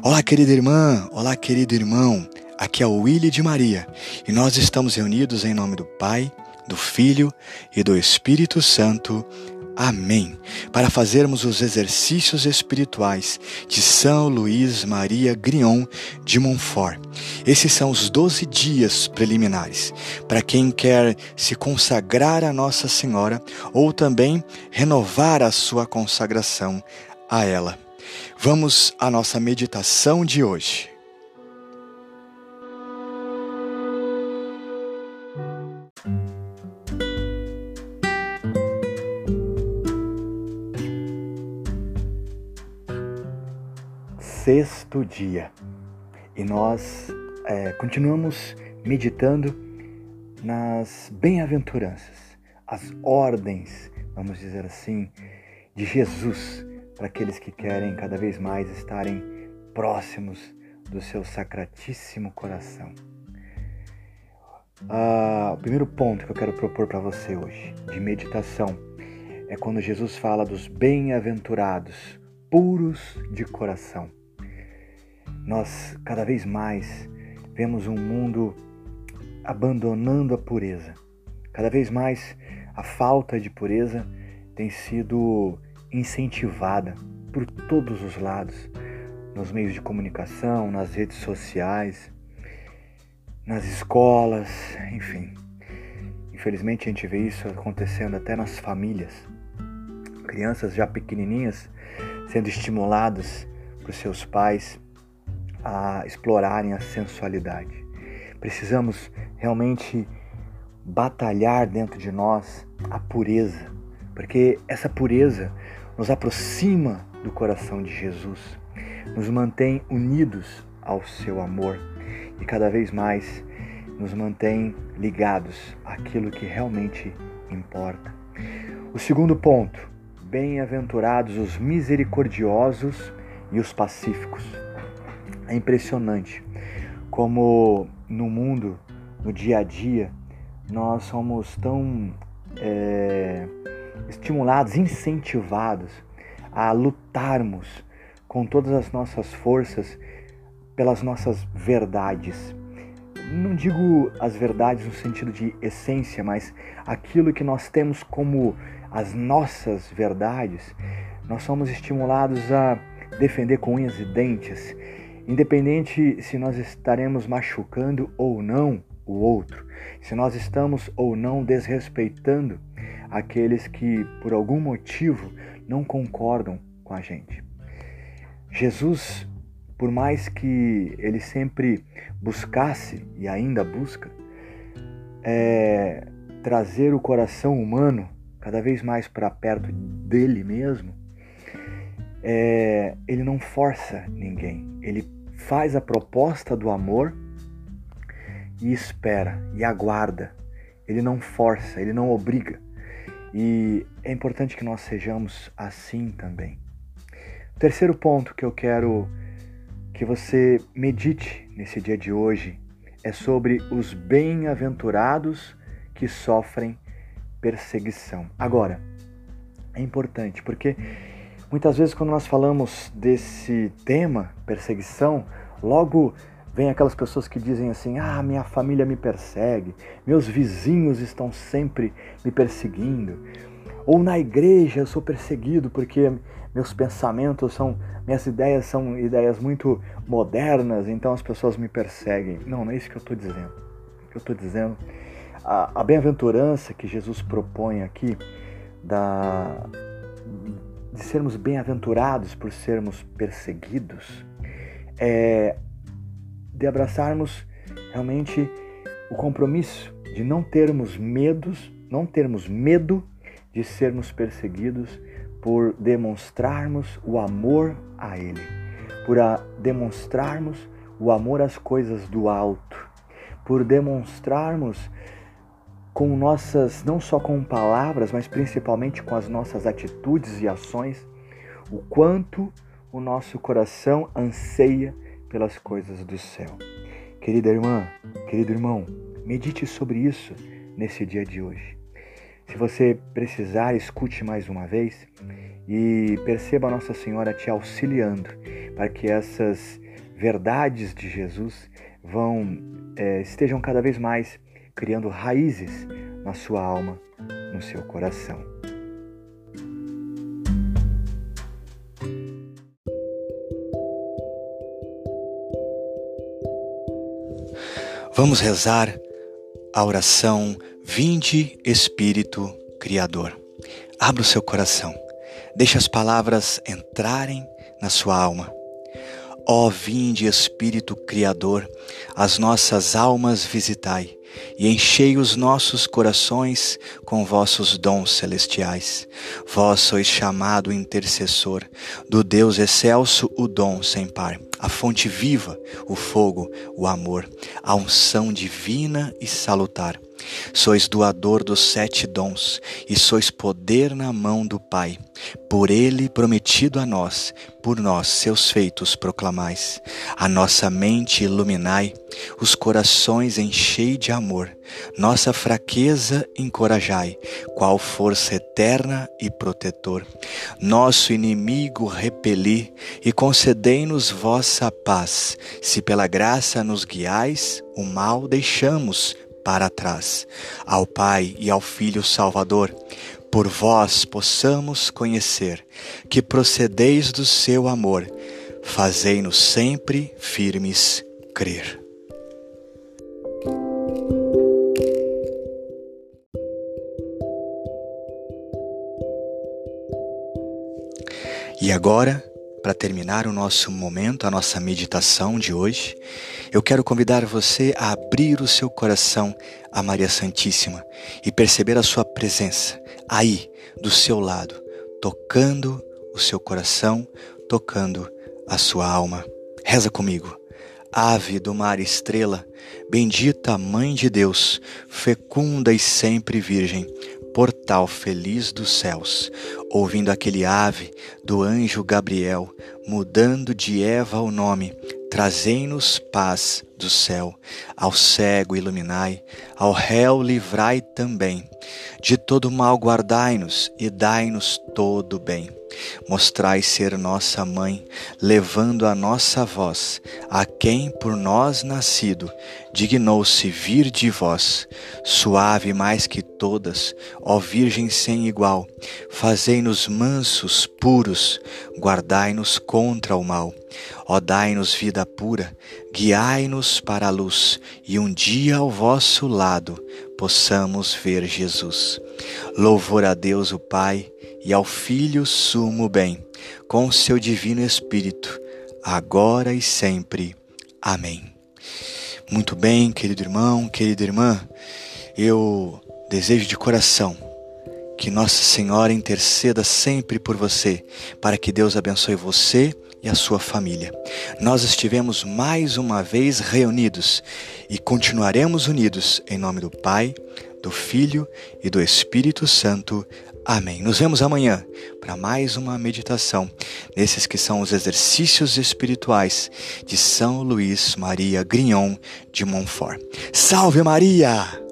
Olá, querida irmã, olá, querido irmão. Aqui é o Willy de Maria e nós estamos reunidos em nome do Pai, do Filho e do Espírito Santo. Amém. Para fazermos os exercícios espirituais de São Luís Maria Grion de Montfort. Esses são os doze dias preliminares para quem quer se consagrar a Nossa Senhora ou também renovar a sua consagração a ela. Vamos à nossa meditação de hoje. Sexto dia e nós é, continuamos meditando nas bem-aventuranças, as ordens, vamos dizer assim, de Jesus para aqueles que querem cada vez mais estarem próximos do seu sacratíssimo coração. Ah, o primeiro ponto que eu quero propor para você hoje, de meditação, é quando Jesus fala dos bem-aventurados, puros de coração. Nós cada vez mais vemos um mundo abandonando a pureza. Cada vez mais a falta de pureza tem sido incentivada por todos os lados, nos meios de comunicação, nas redes sociais, nas escolas, enfim. Infelizmente a gente vê isso acontecendo até nas famílias. Crianças já pequenininhas sendo estimuladas por seus pais a explorarem a sensualidade. Precisamos realmente batalhar dentro de nós a pureza, porque essa pureza nos aproxima do coração de Jesus, nos mantém unidos ao seu amor e cada vez mais nos mantém ligados àquilo que realmente importa. O segundo ponto: bem-aventurados os misericordiosos e os pacíficos. É impressionante como no mundo, no dia a dia, nós somos tão é, estimulados, incentivados a lutarmos com todas as nossas forças pelas nossas verdades. Não digo as verdades no sentido de essência, mas aquilo que nós temos como as nossas verdades, nós somos estimulados a defender com unhas e dentes, independente se nós estaremos machucando ou não o outro, se nós estamos ou não desrespeitando aqueles que, por algum motivo, não concordam com a gente. Jesus, por mais que ele sempre buscasse e ainda busca, é, trazer o coração humano cada vez mais para perto dele mesmo, é, ele não força ninguém, ele faz a proposta do amor e espera e aguarda. Ele não força, ele não obriga. E é importante que nós sejamos assim também. O terceiro ponto que eu quero que você medite nesse dia de hoje é sobre os bem-aventurados que sofrem perseguição. Agora, é importante porque muitas vezes quando nós falamos desse tema, perseguição, logo Vem aquelas pessoas que dizem assim: ah, minha família me persegue, meus vizinhos estão sempre me perseguindo. Ou na igreja eu sou perseguido porque meus pensamentos são, minhas ideias são ideias muito modernas, então as pessoas me perseguem. Não, não é isso que eu estou dizendo. Que eu estou dizendo, a, a bem-aventurança que Jesus propõe aqui, da, de sermos bem-aventurados por sermos perseguidos, é de abraçarmos realmente o compromisso de não termos medos, não termos medo de sermos perseguidos por demonstrarmos o amor a Ele, por a demonstrarmos o amor às coisas do alto, por demonstrarmos com nossas, não só com palavras, mas principalmente com as nossas atitudes e ações, o quanto o nosso coração anseia pelas coisas do céu. Querida irmã, querido irmão, medite sobre isso nesse dia de hoje. Se você precisar, escute mais uma vez e perceba Nossa Senhora te auxiliando para que essas verdades de Jesus vão é, estejam cada vez mais criando raízes na sua alma, no seu coração. Vamos rezar a oração Vinde Espírito Criador. Abra o seu coração, deixe as palavras entrarem na sua alma. Ó vinde Espírito Criador, as nossas almas visitai e enchei os nossos corações com vossos dons celestiais. Vós sois chamado intercessor do Deus excelso, o dom sem par, a fonte viva, o fogo, o amor, a unção divina e salutar. Sois doador dos sete dons e sois poder na mão do Pai. Por ele prometido a nós, por nós seus feitos proclamais. A nossa mente iluminai, os corações enchei de amor. Nossa fraqueza encorajai, qual força eterna e protetor. Nosso inimigo repeli e concedei-nos vossa paz. Se pela graça nos guiais, o mal deixamos para trás. Ao Pai e ao Filho Salvador, por vós possamos conhecer que procedeis do seu amor, fazei-nos sempre firmes crer. E agora, para terminar o nosso momento, a nossa meditação de hoje, eu quero convidar você a abrir o seu coração a Maria Santíssima e perceber a sua presença aí, do seu lado, tocando o seu coração, tocando a sua alma. Reza comigo. Ave do mar estrela, bendita Mãe de Deus, fecunda e sempre Virgem, portal feliz dos céus, ouvindo aquele ave do anjo Gabriel, mudando de Eva o nome, trazei-nos paz do céu, ao cego iluminai, ao réu livrai também, de todo mal guardai-nos e dai-nos todo bem. Mostrai ser nossa mãe, levando a nossa voz, a quem por nós nascido, dignou-se vir de vós, suave mais que todas, ó Virgem sem igual, fazei-nos mansos, puros, guardai-nos contra o mal. Ó dai-nos vida pura, guiai-nos para a luz, e um dia ao vosso lado possamos ver Jesus. Louvor a Deus o Pai e ao Filho sumo bem, com seu divino Espírito, agora e sempre. Amém. Muito bem, querido irmão, querida irmã, eu desejo de coração que Nossa Senhora interceda sempre por você, para que Deus abençoe você e a sua família. Nós estivemos mais uma vez reunidos e continuaremos unidos em nome do Pai, do Filho e do Espírito Santo. Amém. Nos vemos amanhã para mais uma meditação nesses que são os exercícios espirituais de São Luís Maria Grignon de Montfort. Salve Maria!